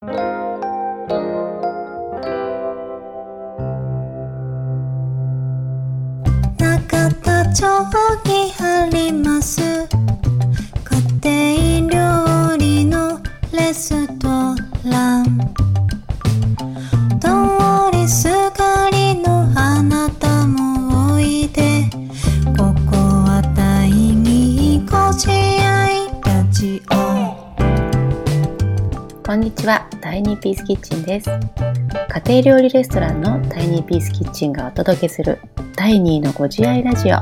中田町にあります。家庭料理のレストラン。通りすがりのあなたもおいで。ここは第二個人愛ラジオ。こんにちは、イニーピースキッチンです。家庭料理レストランのタイニーピースキッチンがお届けする第2のご自愛ラジオ。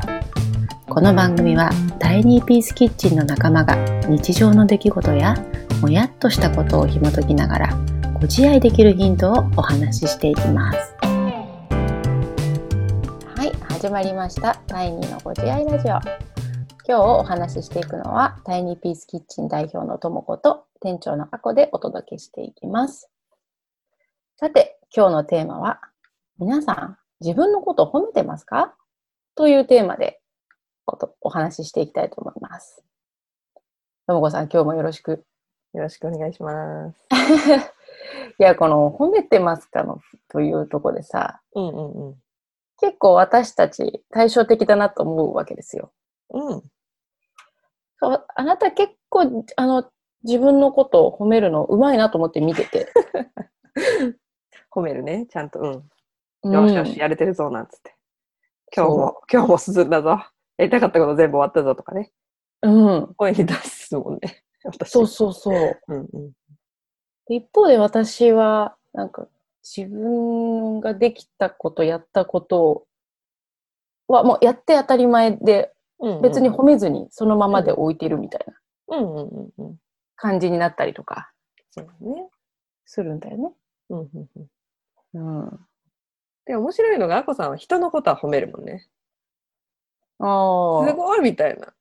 この番組はタイニーピースキッチンの仲間が日常の出来事やもやっとしたことを紐解きながらご自愛できるヒントをお話ししていきます。はい、始まりました。第2のご自愛ラジオ。今日お話ししていくのはタイニーピースキッチン代表のともこと店長のあこでお届けしていきます。さて、今日のテーマは、皆さん、自分のことを褒めてますか？というテーマでお話ししていきたいと思います。ともこさん、今日もよろしく。よろしくお願いします。いや、この褒めてますかのというところでさ、うんうん結構私たち対照的だなと思うわけですよ。うん。あなた結構、あの、自分のことを褒めるのうまいなと思って見てて。褒めるね、ちゃんと。うん。うんよしよし、やれてるぞ、なんつって。今日も、今日も進んだぞ。やりたかったこと全部終わったぞとかね。うん。声に出すもんね。私。そうそうそう。うんうん。一方で私は、なんか、自分ができたこと、やったことは、もうやって当たり前で、うんうん別に褒めずにそのままで置いてるみたいなうんうんうんうん。感じになったりとかそうね。するんだよね。うんうんうん。うん。で、面白いのが、あこさんは人のことは褒めるもんね。ああ。すごいみたいな。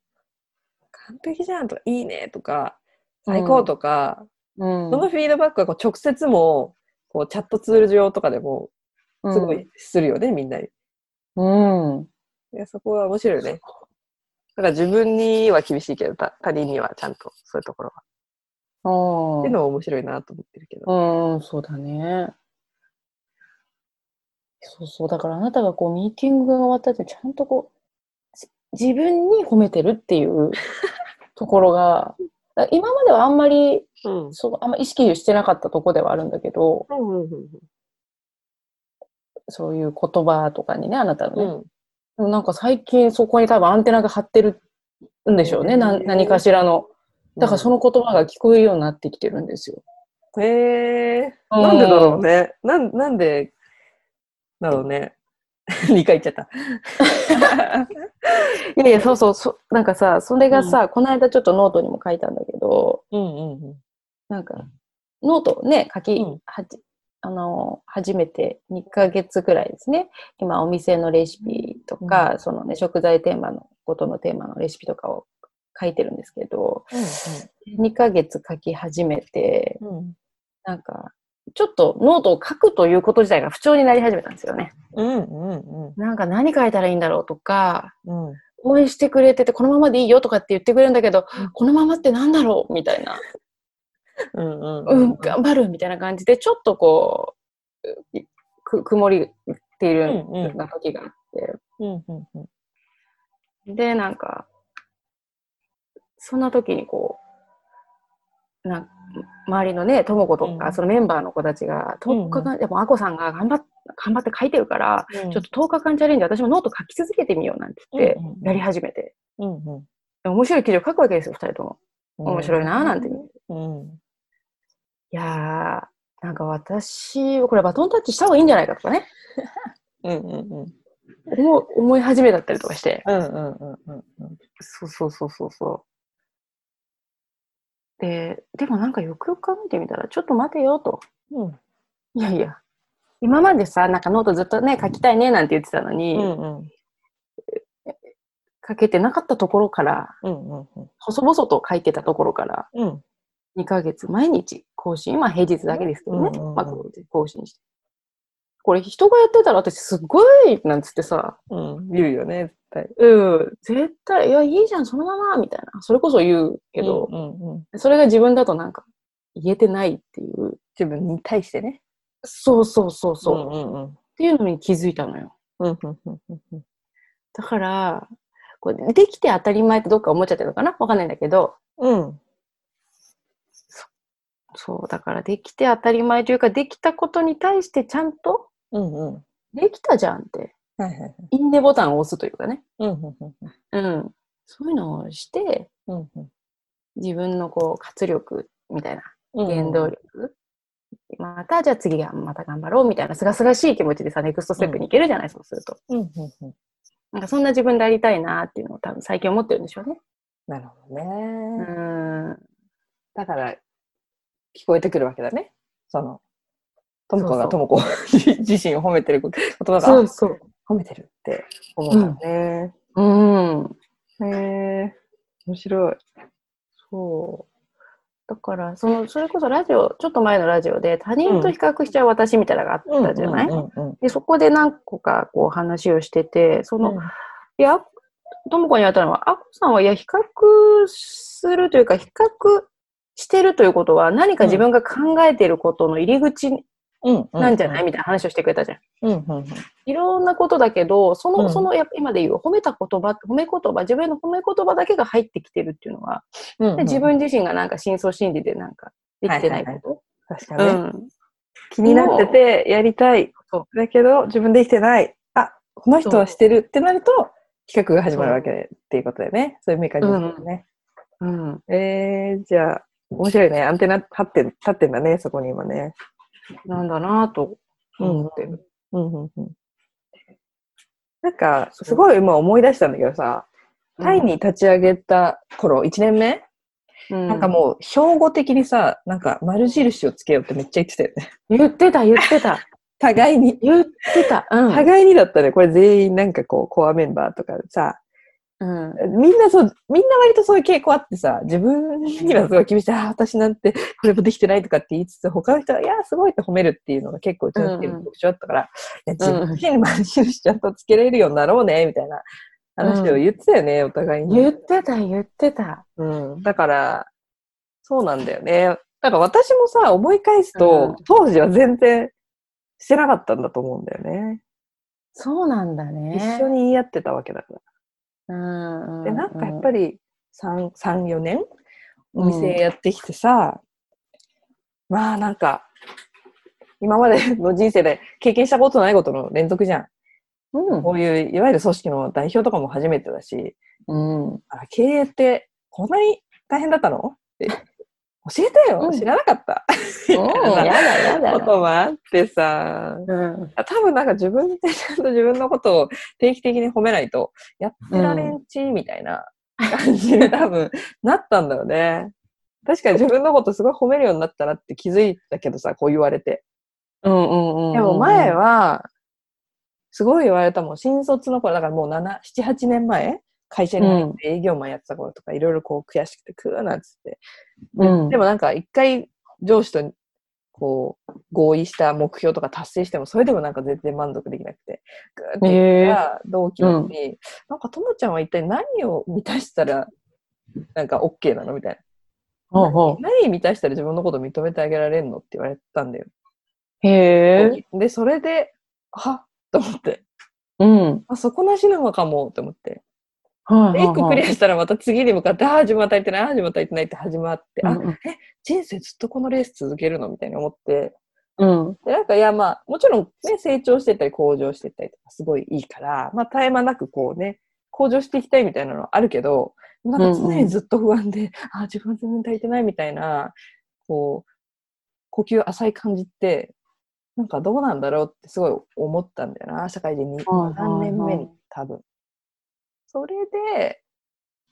完璧じゃんとか、いいねとか、最高とか、うん。そのフィードバックはこう直接も、こうチャットツール上とかでも、すごいするよね、みんなに。うん。うん。いや、そこは面白いよね。だから自分には厳しいけど、た他人にはちゃんとそういうところは。あっていうのは面白いなと思ってるけど。あ。うん、そうだね。そうそう。だからあなたがこう、ミーティングが終わった後にちゃんとこう、じ自分に褒めてるっていうところが、今まではあんまり、うん。そう、あんま意識してなかったとこではあるんだけど、うんうんそういう言葉とかにね、あなたのね。うん。でもなんか最近そこに多分アンテナが張ってるんでしょうね。なへー何かしらの。だからその言葉が聞こえるようになってきてるんですよ。へえー。なんでだろうね。なん、なんで、だろうね。2回言っちゃった。いやいや、そうそうそ、なんかさ、それがさ、この間ちょっとノートにも書いたんだけど、うんうんうん。なんか、ノートをね、書き、うんはじ、あの、初めて2ヶ月くらいですね。今、お店のレシピとか、そのね、食材テーマの、ことのテーマのレシピとかを書いてるんですけど、2ヶ月書き始めて、うんうん。なんか、ちょっとノートを書くということ自体が不調になり始めたんですよね。うんうんなんか何書いたらいいんだろうとか、うん。うん。応援してくれてて、このままでいいよとかって言ってくれるんだけど、うんこのままってなんだろうみたいな。うんうんうん、頑張るみたいな感じで、ちょっとこう、く曇りっているような時があって。うんうんうん。で、なんか、そんな時にこう、なん周りのね、とも子とか、うんそのメンバーの子たちが、10日間、でも、あこさんが頑張っ頑張って書いてるから、ちょっと10日間チャレンジ、私もノート書き続けてみようなんて言ってやり始めて。うんうん。で面白い記事を書くわけですよ、二人とも。面白いなぁなんて。いうん。やー、なんか私、これバトンタッチした方がいいんじゃないかとかね、うんうんうん。思う思い始めだったりとかして。うんうんうんうんうん。そうそうそうそうそう。で、でもなんかよくよく考えてみたら、ちょっと待てよと。うん。いやいや、今までさ、なんかノートずっとね、書きたいねなんて言ってたのに、うんうん。書けてなかったところから、うんうんうん。細々と書いてたところから、うん。2ヶ月毎日更新、まあ平日だけですけどね、うんうんうんまあ更新して。これ人がやってたら私すっごいなんつってさ、うん。言うよね。絶対うん、絶対、いや、いいじゃん、そのまま、みたいな。それこそ言うけど、うんうんそれが自分だとなんか言えてないっていう自分に対してね。そうそうそうそう。っうんうんうん。ていうのに気づいたのよ。うんうんうんうんうんだから、これできて当たり前ってどっか思っちゃってるのかな？わかんないんだけど、うん。そう、だからできて当たり前というか、できたことに対してちゃんと、うんうん。できたじゃんって、はいはいはい。いいねボタンを押すというかね。うん。そういうのをして、うんうん自分のこう活力みたいな、うん。原動力。また、じゃあ次がまた頑張ろうみたいな、すがすがしい気持ちでさ、ネクストステップに行けるじゃない、そうすると。なんかそんな自分でありたいなっていうのを多分最近思ってるんでしょうね。なるほどうね。ん。だから、聞こえてくるわけだね。その、ともがともこ自身を褒めてる言葉が、そうそう。褒めてるって思うんだね。うん。へえ、面白い。そう。だから、その、それこそラジオ、ちょっと前のラジオで他人と比較しちゃう私みたいなのがあったじゃない、うんうんうんで、そこで何個かこう話をしてて、その、うんいや、ともこに言われたのは、あこさんは、いや、比較するというか、比較してるということは、何か自分が考えていることの入り口うんなんじゃない、みたいな話をしてくれたじゃん。うんうんうんいろんなことだけど、その、うんその、やっぱ今で言う褒めた言葉、褒め言葉、自分の褒め言葉だけが入ってきてるっていうのは、うんう自分自身がなんか深層心理でなんかできてないこと。確かにね、うん。気になっててやりたいそ。だけど、自分できてない。あ、この人はしてるってなると、企画が始まるわけでっていうことだよね。そういうメカニズムね。うん。えー、じゃあ、面白いね。アンテナ立って、立ってんだね、そこに今ね。なんだなぁと思ってる。うんうんうん。なんか、すごい今思い出したんだけどさ、タイに立ち上げた頃、1年目、うん、なんかもう、標語的にさ、なんか丸印をつけようってめっちゃ言ってたよね。言ってた、言ってた。互いに。言ってた。うん。互いにだったね。これ全員なんかこう、コアメンバーとかでさ、うん。みんなそう、みんな割とそういう傾向あってさ、自分にはすごい厳しい、ああ、私なんてこれもできてないとかって言いつつ、他の人は、いや、すごいって褒めるっていうのが結構うちのチームの特徴だったから、いや、自分に丸印ちゃんとつけれるようになろうね、みたいな話を言ってたよね、お互いに。言ってた、言ってた。うん。だから、そうなんだよね。だから私もさ、思い返すと、うん当時は全然してなかったんだと思うんだよね。そうなんだね。一緒に言い合ってたわけだから。うん。うん。で、なんかやっぱり、り3、3 4年お店やってきてさ、まあなんか、今までの人生で経験したことないことの連続じゃん。うん。こういう、いわゆる組織の代表とかも初めてだし、うん。あ経営ってこんなに大変だったの？って教えてよ、うん知らなかった。う んやだ、やだ。こともあってさ、うん。多分なんか自分でちゃんと自分のことを定期的に褒めないと、やってられんち、みたいな感じに多分なったんだよね。確かに自分のことすごい褒めるようになったなって気づいたけどさ、こう言われて。うんうんうん。でも前、は、すごい言われたもん。新卒の頃、だからもう7、7、8年前会社に入って営業マンやってた頃とか、いろいろこう悔しくて、くーなんつって。でうんでもなんか一回上司とこう合意した目標とか達成しても、それでもなんか全然満足できなくて、ぐーって言ったら同期の子に、なんかともちゃんは一体何を満たしたら、なんか OK なの？みたいな。ほうほ何満たしたら自分のこと認めてあげられるの？って言われたんだよ。う。へえ。で、それで、はっと思って、うん。あ、そこなしなのかもって思って。はいで、一個クリアしたらまた次に向かって、ああ、自分は足りてない、ああ、自分は足りてないって始まって、あ、うん人生ずっとこのレース続けるのみたいに思って、うん。で、なんか、いや、まあ、もちろんね、成長してったり、向上してったりとか、すごいいいから、まあ、絶え間なくこうね、向上していきたいみたいなのはあるけど、なんか常にずっと不安で、あ、自分は全然足りてないみたいな、こう、呼吸浅い感じって、なんかどうなんだろうってすごい思ったんだよな、社会人に。はいはいはい何年目に、多分。それで、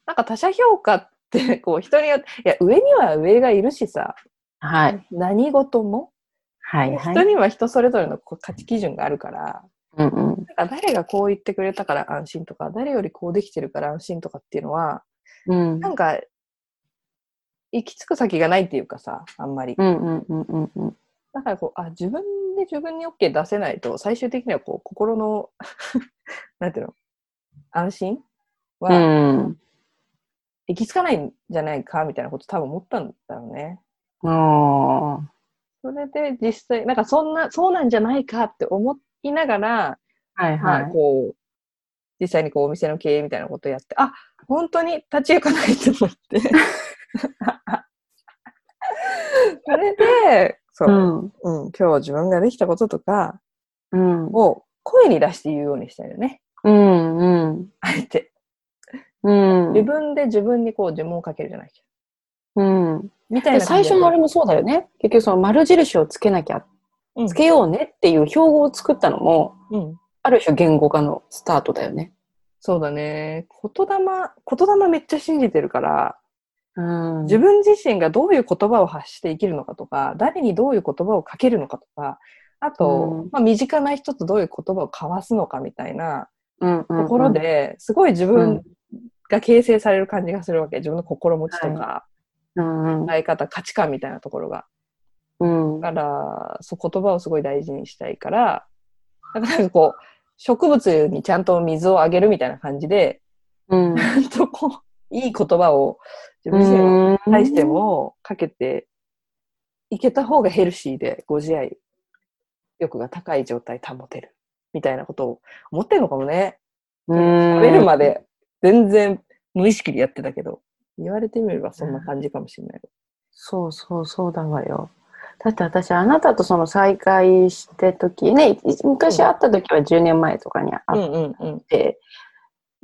なんか他者評価って、こう、人によって、いや、上には上がいるしさ、はい。何事も、はいはい。人には人それぞれの価値基準があるから、うんうん。なんか誰がこう言ってくれたから安心とか、誰よりこうできてるから安心とかっていうのは、うん。なんか、行き着く先がないっていうかさ、あんまり。うんうんうんうんうん。だからこう、あ、自分で自分に OK 出せないと、最終的にはこう、心の、なんていうの、安心？うはん。行き着かないんじゃないか、みたいなこと多分思ったんだろうね。それで実際、なんかそんな、そうなんじゃないかって思いながら、はいまあ、こう、実際にこうお店の経営みたいなことをやって、あ、本当に立ち行かないと思って。それで、そう、うん。うん、今日自分ができたこととかうん。を声に出して言うようにしたいよね。うん。うん。あえて。うん。自分で自分にこう呪文をかけるじゃないけうん。ど。みたいでな最初のあれもそうだよね。結局その丸印をつけなきゃ、うんつけようねっていう標語を作ったのも、うん。ある種言語化のスタートだよね。そうだね。言霊、言霊めっちゃ信じてるから、うん。自分自身がどういう言葉を発して生きるのかとか、誰にどういう言葉をかけるのかとか、あと、うんまあ、身近な人とどういう言葉を交わすのかみたいなうんうんところで、すごい自分が形成される感じがするわけ。自分の心持ちとか、考え方、価値観みたいなところが。うんだから、そう言葉をすごい大事にしたいから、だからなんかこう、植物にちゃんと水をあげるみたいな感じで、うんとこう、いい言葉を自分自身に対してもかけていけた方がヘルシーでご自愛欲が高い状態保てるみたいなことを思ってるのかもね。うん食べるまで全然無意識でやってたけど、言われてみればそんな感じかもしれない。そうそうそうだわよ。だって私あなたとその再会して時ね昔会った時は10年前とかにう会っんうんうん。て、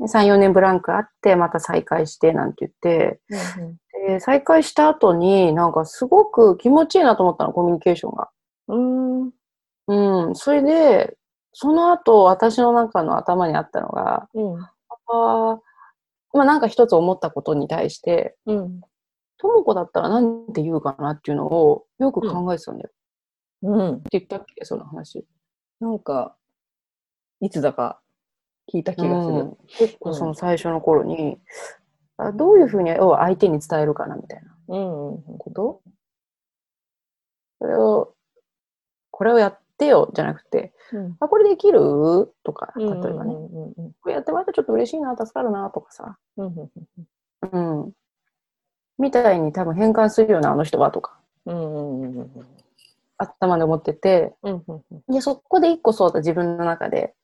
34年ブランクあってまた再会してなんて言ってで再会した後になんかすごく気持ちいいなと思ったのコミュニケーションが。うん。うん。うん、それでその後私の中の頭にあったのがうん。あーまあなんか一つ思ったことに対してうん。とも子だったら何て言うかなっていうのをよく考えてたんだよ。うん。って言ったっけその話。なんか、いつだか聞いた気がするうん。結構その最初の頃に、あどういうふうに相手に伝えるかなみたいなうん。うん。これを、これをやってよじゃなくて、うん。あ、これできる？とか、例えうんばね、うんうんうん。これやってもらったらちょっと嬉しいな、助かるなとかさ、うん。うん。うん。みたいに多分変換するようなあの人はとか、うん。うん。うん。頭で思ってて、うん。うん。で、そこで一個そうだ、自分の中で、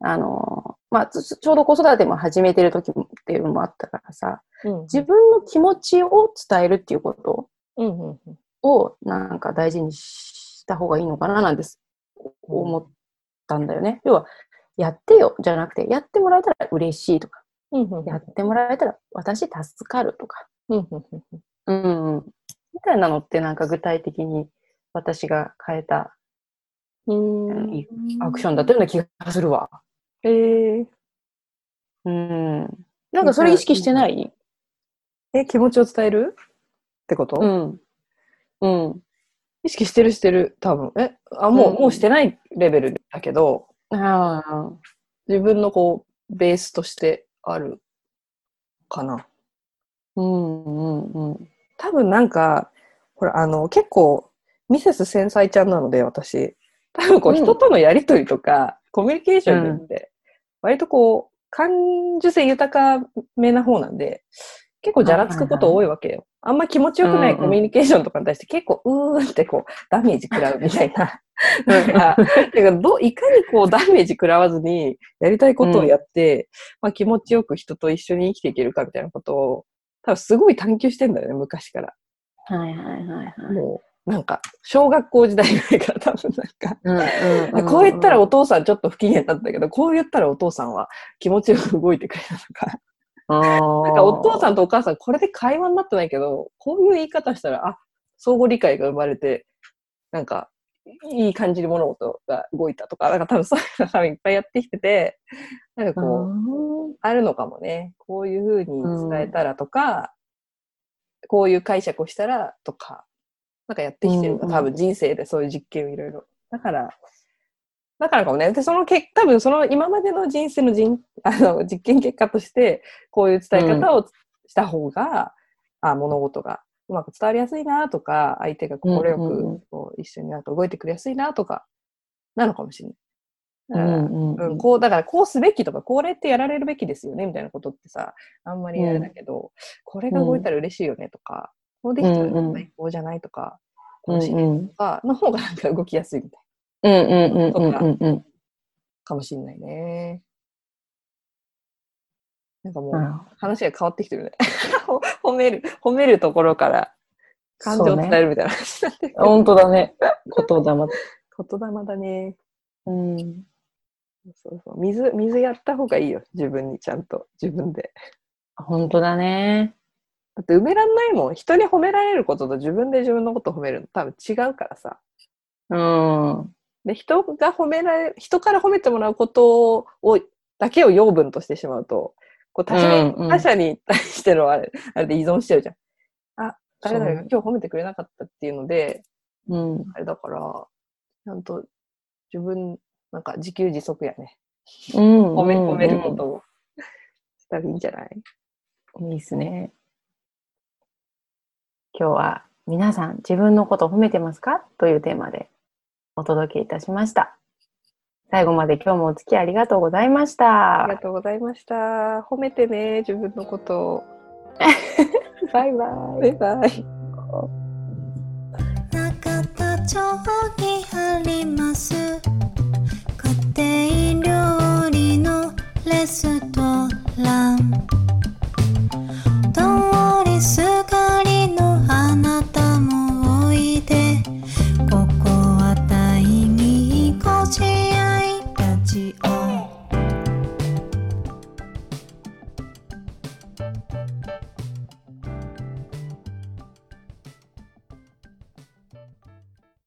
あの、まあ、ちちょうど子育ても始めてる時もっていうのもあったからさ、うん。自分の気持ちを伝えるっていうことうん。うん。うん。をなん。か大事にした方がいいのかななん。です思ったんだよね。要は、やってよじゃなくて、やってもらえたら嬉しいとか、やってもらえたら私助かるとか、うんみたいなのってなんか具体的に私が変えたうんアクションだったような気がするわ。えー、うん。なんかそれ意識してない？え、気持ちを伝える？ってこと、うん。うん。意識してるしてる、多分。え、あ、もう、うんもうしてないレベルだけど。自分のこう、ベースとしてあるかな。うんうんうん。多分なんか、ほら、あの、結構、ミセス繊細ちゃんなので、私。多分こう、うん人とのやりとりとか、コミュニケーションって、割とこう、感受性豊かめな方なんで、結構じゃらつくこと多いわけよ。あんま気持ちよくないコミュニケーションとかに対して結構、うーんってこう、ダメージ食らうみたいな。なんか、てかどういかにこうダメージ食らわずに、やりたいことをやって、まあ気持ちよく人と一緒に生きていけるかみたいなことを、多分すごい探求してんだよね、昔から。はいはいはいはい。もう、なんか、小学校時代ぐらいから多分なんか、うんうんこう言ったらお父さんちょっと不機嫌だったけど、こう言ったらお父さんは気持ちよく動いてくれたとか、なんかお父さんとお母さんこれで会話になってないけど、こういう言い方したら、あ、相互理解が生まれて、なんか、いい感じに物事が動いたとか、なんか多分そういうの多分いっぱいやってきてて、なんかこう、あるのかもね。こういうふうに伝えたらとか、こういう解釈をしたらとか、なんかやってきてるのうんうん多分人生でそういう実験をいろいろ。だから、だからかもね。で、その結多分その今までの人生の人あの実験結果として、こういう伝え方をした方が、あ物事がうまく伝わりやすいなとか、相手が心ようんうんうん。くこう一緒になんか動いてくれやすいなとか、なのかもしれない。うんうんうん、こう、だからこうすべきとか、これってやられるべきですよね、みたいなことってさ、あんまりあれだけど、これが動いたら嬉しいよねとか、こうできたらうんうん最高じゃないとか、楽しいうんとかの方がなんか動きやすいみたいうんうんうんうんうんうんかもしれないね。なんかもう、うん話が変わってきてるね。ほ褒める、褒めるところから感情を伝えるみたいな話になってるけど本当だね。言霊。言霊だね。うん。そうそう。水、水やった方がいいよ。自分にちゃんと。自分で。本当だね。だって埋めらんないもん。人に褒められることと自分で自分のこと褒めるの多分違うからさ。うん。で、人が褒められ、人から褒めてもらうことを、だけを養分としてしまうと、こう他者に、うんうん他者に対してのあれ、あれで依存しちゃうじゃん。あ、誰々が今日褒めてくれなかったっていうので、うん。あれだから、ちゃんと自分、なんか自給自足やね。うん。褒め、褒めることをしたらいいんじゃない？いいですね。今日は皆さん自分のことを褒めてますか？というテーマでお届けいたしました。最後まで今日もお付き合いありがとうございましありがた。とうございました。褒めてね、自分のことを。バイバイ。バイバイ。